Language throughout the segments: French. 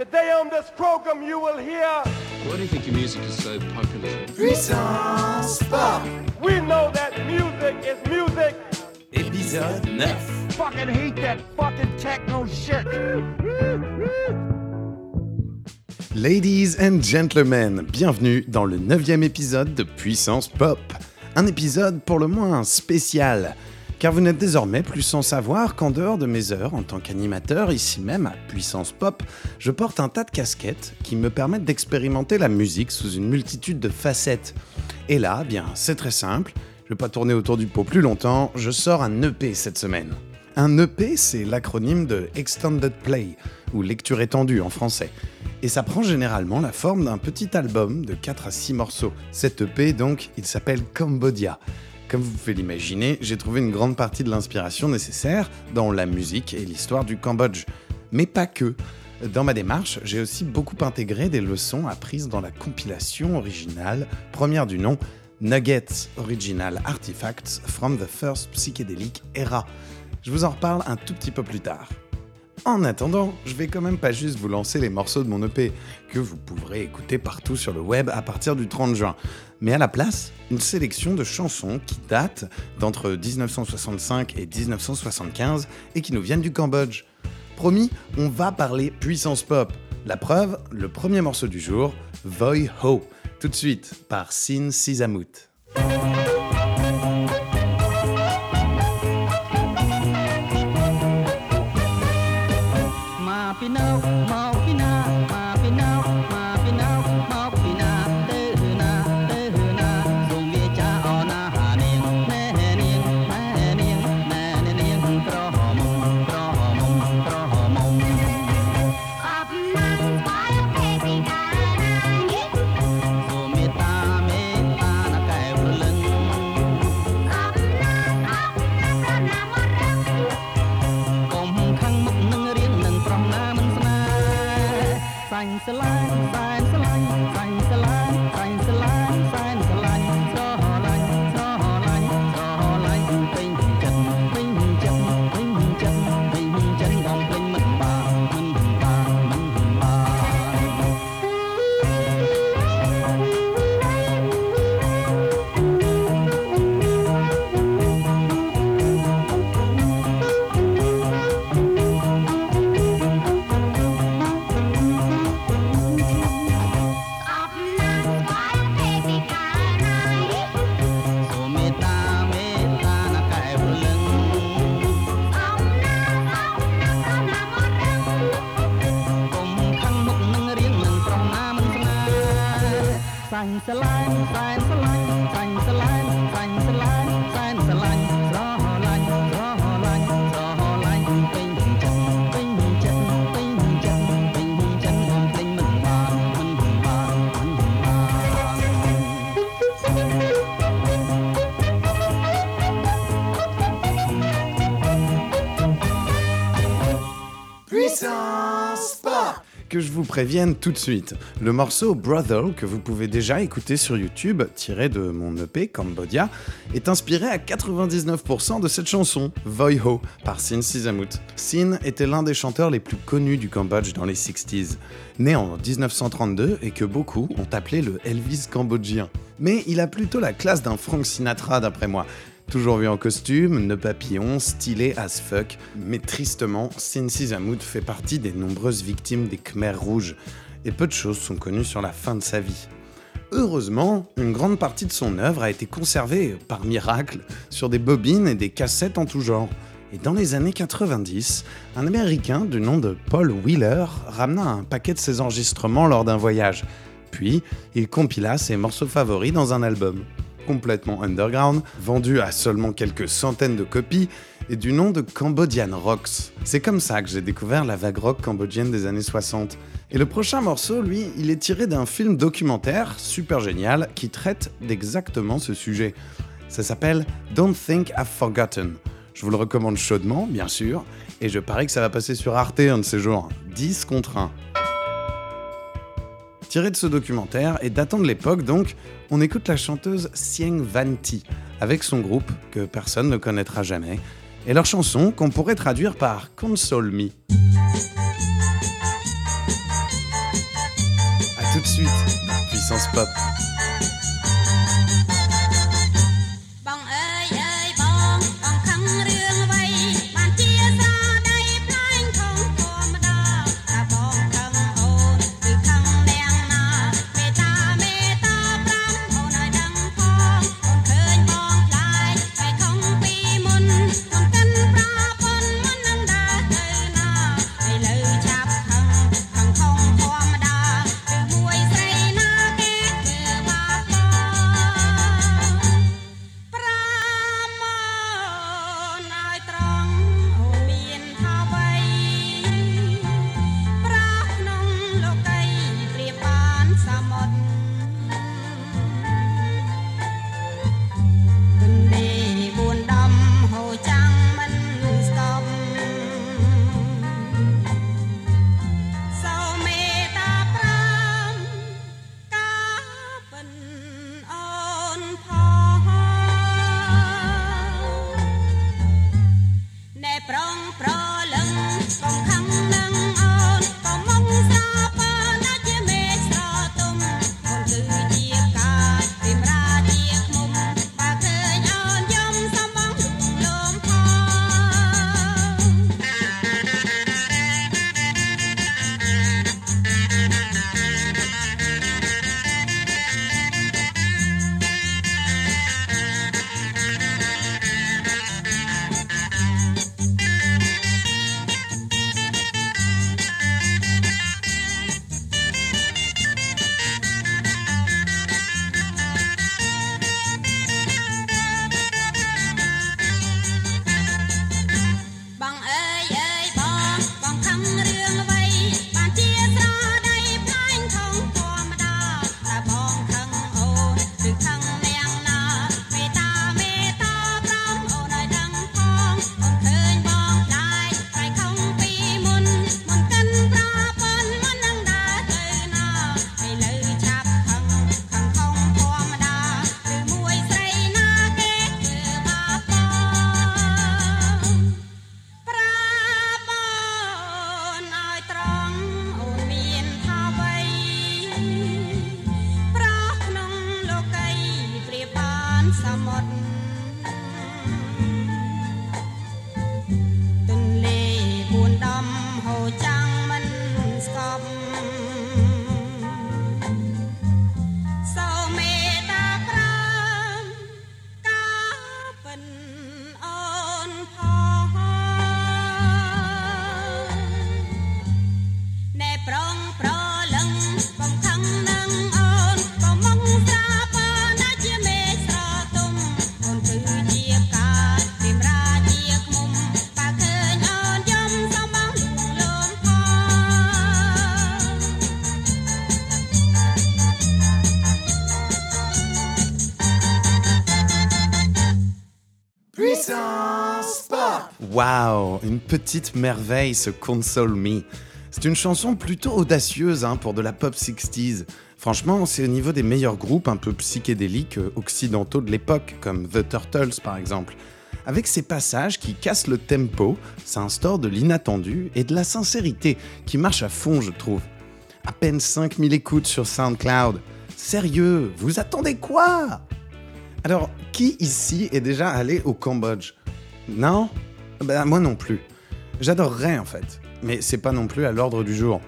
Today on this program you will hear Why do you think your music is so popular? Puissance Pop, we know that music is music. épisode 9. Fucking hate that fucking techno shit. Ladies and gentlemen, bienvenue dans le neuvième épisode de Puissance Pop. Un épisode pour le moins spécial, car vous n'êtes désormais plus sans savoir qu'en dehors de mes heures en tant qu'animateur, ici même à Puissance Pop, je porte un tas de casquettes qui me permettent d'expérimenter la musique sous une multitude de facettes. Et là, bien, c'est très simple, je vais pas tourner autour du pot plus longtemps, je sors un EP cette semaine. Un EP, c'est l'acronyme de Extended Play, ou lecture étendue en français. Et ça prend généralement la forme d'un petit album de 4 à 6 morceaux. Cet EP, donc, il s'appelle Cambodia. Comme vous pouvez l'imaginer, j'ai trouvé une grande partie de l'inspiration nécessaire dans la musique et l'histoire du Cambodge. Mais pas que. Dans ma démarche, j'ai aussi beaucoup intégré des leçons apprises dans la compilation originale, première du nom, Nuggets Original Artifacts from the First Psychedelic Era. Je vous en reparle un tout petit peu plus tard. En attendant, je vais quand même pas juste vous lancer les morceaux de mon EP, que vous pourrez écouter partout sur le web à partir du 30 juin, mais à la place, une sélection de chansons qui datent d'entre 1965 et 1975 et qui nous viennent du Cambodge. Promis, on va parler puissance pop. La preuve, le premier morceau du jour, Voy Ho, tout de suite par Sin Sizamut. Que je vous prévienne tout de suite, le morceau Brother, que vous pouvez déjà écouter sur YouTube, tiré de mon EP Cambodia, est inspiré à 99% de cette chanson, Voy Ho, par Sin Sizamut. Sin était l'un des chanteurs les plus connus du Cambodge dans les 60s, né en 1932 et que beaucoup ont appelé le Elvis cambodgien. Mais il a plutôt la classe d'un Frank Sinatra d'après moi. Toujours vu en costume, nœud papillon, stylé as fuck, mais tristement, Sin Sizamut fait partie des nombreuses victimes des Khmers rouges, et peu de choses sont connues sur la fin de sa vie. Heureusement, une grande partie de son œuvre a été conservée, par miracle, sur des bobines et des cassettes en tout genre. Et dans les années 90, un Américain du nom de Paul Wheeler ramena un paquet de ses enregistrements lors d'un voyage. Puis, il compila ses morceaux favoris dans un album complètement underground, vendu à seulement quelques centaines de copies, et du nom de Cambodian Rocks. C'est comme ça que j'ai découvert la vague rock cambodgienne des années 60. Et le prochain morceau, lui, il est tiré d'un film documentaire super génial qui traite d'exactement ce sujet. Ça s'appelle Don't Think I've Forgotten. Je vous le recommande chaudement, bien sûr, et je parie que ça va passer sur Arte un de ces jours. 10 contre 1. Tiré de ce documentaire et datant de l'époque donc, on écoute la chanteuse Sieng Vanti avec son groupe que personne ne connaîtra jamais et leur chanson qu'on pourrait traduire par Console Me. A tout de suite, puissance pop. Puissance Pop Waouh, une petite merveille ce Console Me. C'est une chanson plutôt audacieuse hein, pour de la pop 60s. Franchement, c'est au niveau des meilleurs groupes un peu psychédéliques euh, occidentaux de l'époque, comme The Turtles par exemple. Avec ces passages qui cassent le tempo, ça instaure de l'inattendu et de la sincérité qui marche à fond, je trouve. À peine 5000 écoutes sur SoundCloud. Sérieux, vous attendez quoi? Alors, qui ici est déjà allé au Cambodge? Non? Ben moi non plus. J'adorerais en fait, mais c'est pas non plus à l'ordre du jour.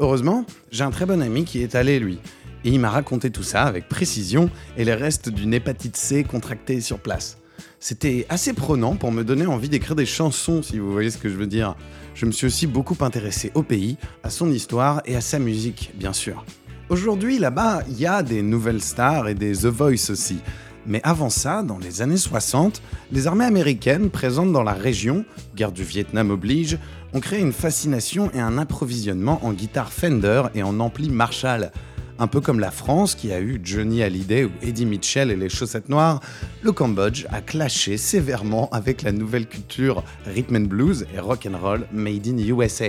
Heureusement, j'ai un très bon ami qui est allé lui, et il m'a raconté tout ça avec précision et les restes d'une hépatite C contractée sur place. C'était assez prenant pour me donner envie d'écrire des chansons, si vous voyez ce que je veux dire. Je me suis aussi beaucoup intéressé au pays, à son histoire et à sa musique, bien sûr. Aujourd'hui, là-bas, il y a des nouvelles stars et des The Voice aussi. Mais avant ça, dans les années 60, les armées américaines présentes dans la région, guerre du Vietnam oblige, ont créé une fascination et un approvisionnement en guitare Fender et en ampli Marshall. Un peu comme la France qui a eu Johnny Hallyday ou Eddie Mitchell et les chaussettes noires, le Cambodge a clashé sévèrement avec la nouvelle culture rhythm and blues et rock and roll made in USA.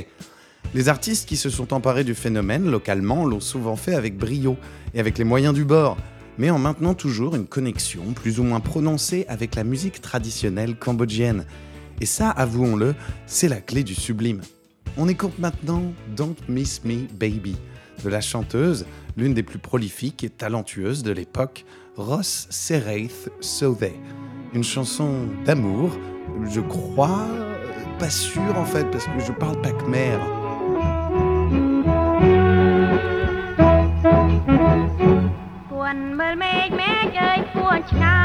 Les artistes qui se sont emparés du phénomène localement l'ont souvent fait avec brio et avec les moyens du bord, mais en maintenant toujours une connexion plus ou moins prononcée avec la musique traditionnelle cambodgienne. Et ça, avouons-le, c'est la clé du sublime. On écoute maintenant Don't Miss Me Baby de la chanteuse, l'une des plus prolifiques et talentueuses de l'époque, Ross Seraith Sothe. Une chanson d'amour, je crois, euh, pas sûr en fait, parce que je parle pas khmer. gây cuộn trào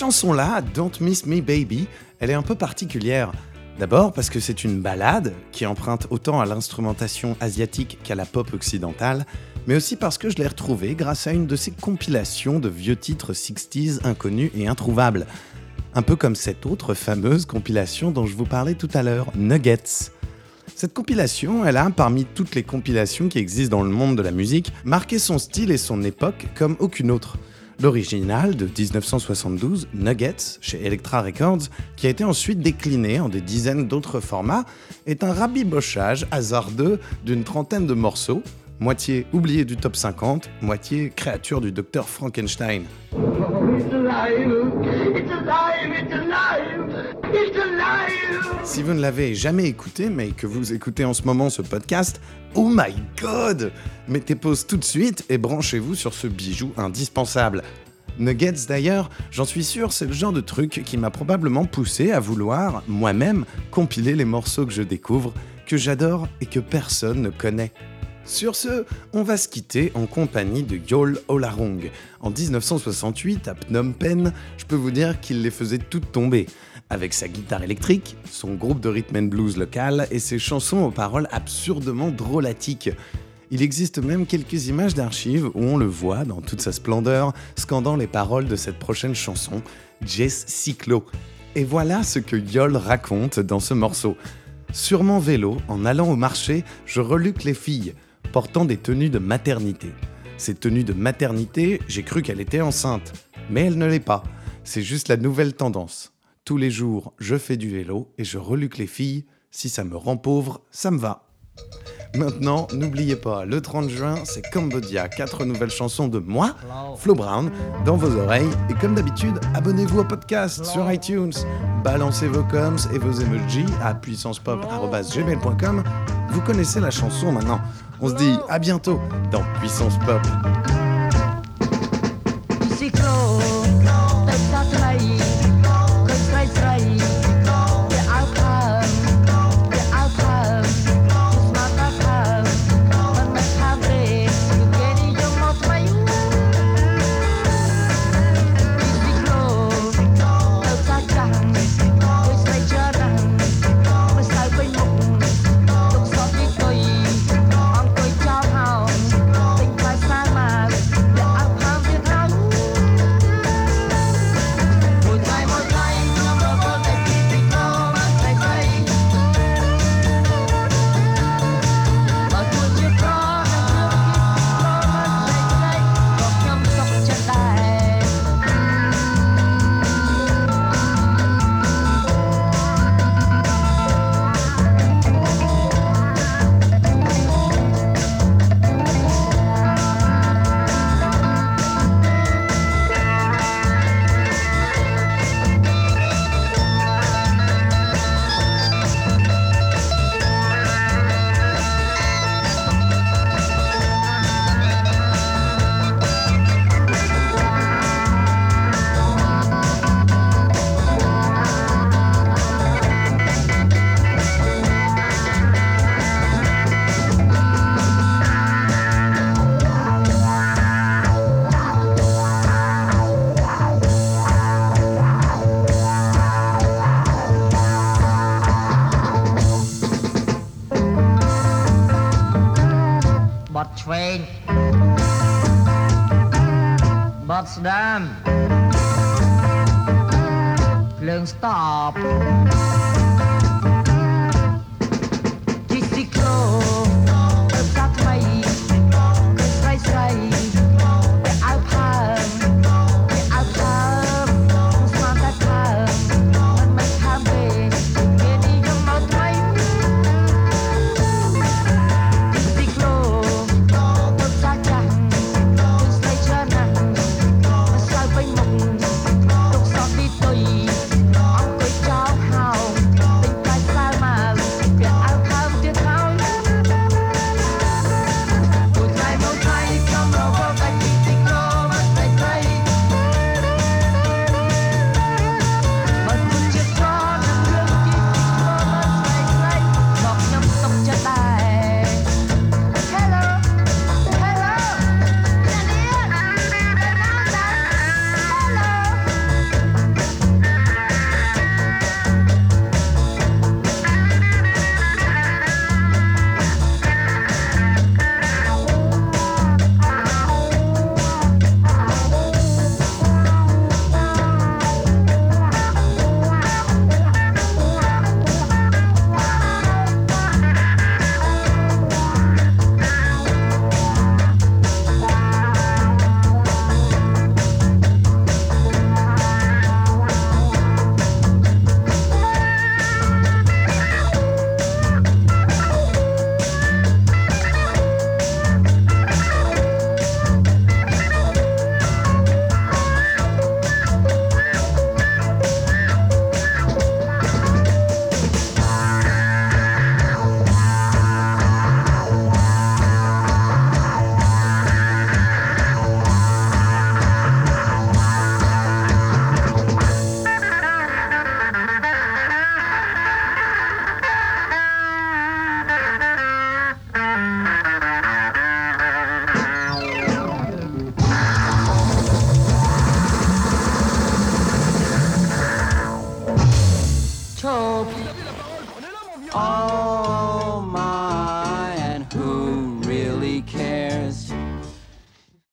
chanson-là, Don't Miss Me Baby, elle est un peu particulière. D'abord parce que c'est une ballade qui emprunte autant à l'instrumentation asiatique qu'à la pop occidentale, mais aussi parce que je l'ai retrouvée grâce à une de ces compilations de vieux titres 60s inconnus et introuvables. Un peu comme cette autre fameuse compilation dont je vous parlais tout à l'heure, Nuggets. Cette compilation, elle a, parmi toutes les compilations qui existent dans le monde de la musique, marqué son style et son époque comme aucune autre. L'original de 1972, Nuggets, chez Elektra Records, qui a été ensuite décliné en des dizaines d'autres formats, est un rabibochage hasardeux d'une trentaine de morceaux, moitié oubliés du top 50, moitié créature du docteur Frankenstein. Si vous ne l'avez jamais écouté, mais que vous écoutez en ce moment ce podcast, oh my god Mettez pause tout de suite et branchez-vous sur ce bijou indispensable. Nuggets d'ailleurs, j'en suis sûr, c'est le genre de truc qui m'a probablement poussé à vouloir, moi-même, compiler les morceaux que je découvre, que j'adore et que personne ne connaît. Sur ce, on va se quitter en compagnie de Yol Olarong. En 1968, à Phnom Penh, je peux vous dire qu'il les faisait toutes tomber. Avec sa guitare électrique, son groupe de rhythm and blues local et ses chansons aux paroles absurdement drôlatiques. Il existe même quelques images d'archives où on le voit dans toute sa splendeur, scandant les paroles de cette prochaine chanson, Jess Cyclo. Et voilà ce que Yol raconte dans ce morceau. Sur mon vélo, en allant au marché, je reluque les filles, portant des tenues de maternité. Ces tenues de maternité, j'ai cru qu'elle était enceinte. Mais elle ne l'est pas. C'est juste la nouvelle tendance. Tous les jours, je fais du vélo et je reluque les filles. Si ça me rend pauvre, ça me va. Maintenant, n'oubliez pas, le 30 juin, c'est Cambodia, quatre nouvelles chansons de moi, Flo Brown, dans vos oreilles. Et comme d'habitude, abonnez-vous au podcast sur iTunes. Balancez vos coms et vos emojis à puissancepop.gmail.com. Vous connaissez la chanson maintenant. On se dit à bientôt dans Puissance Pop. បត់ឆ្វេងបត់ស្ដាមភ្លើងស្តប់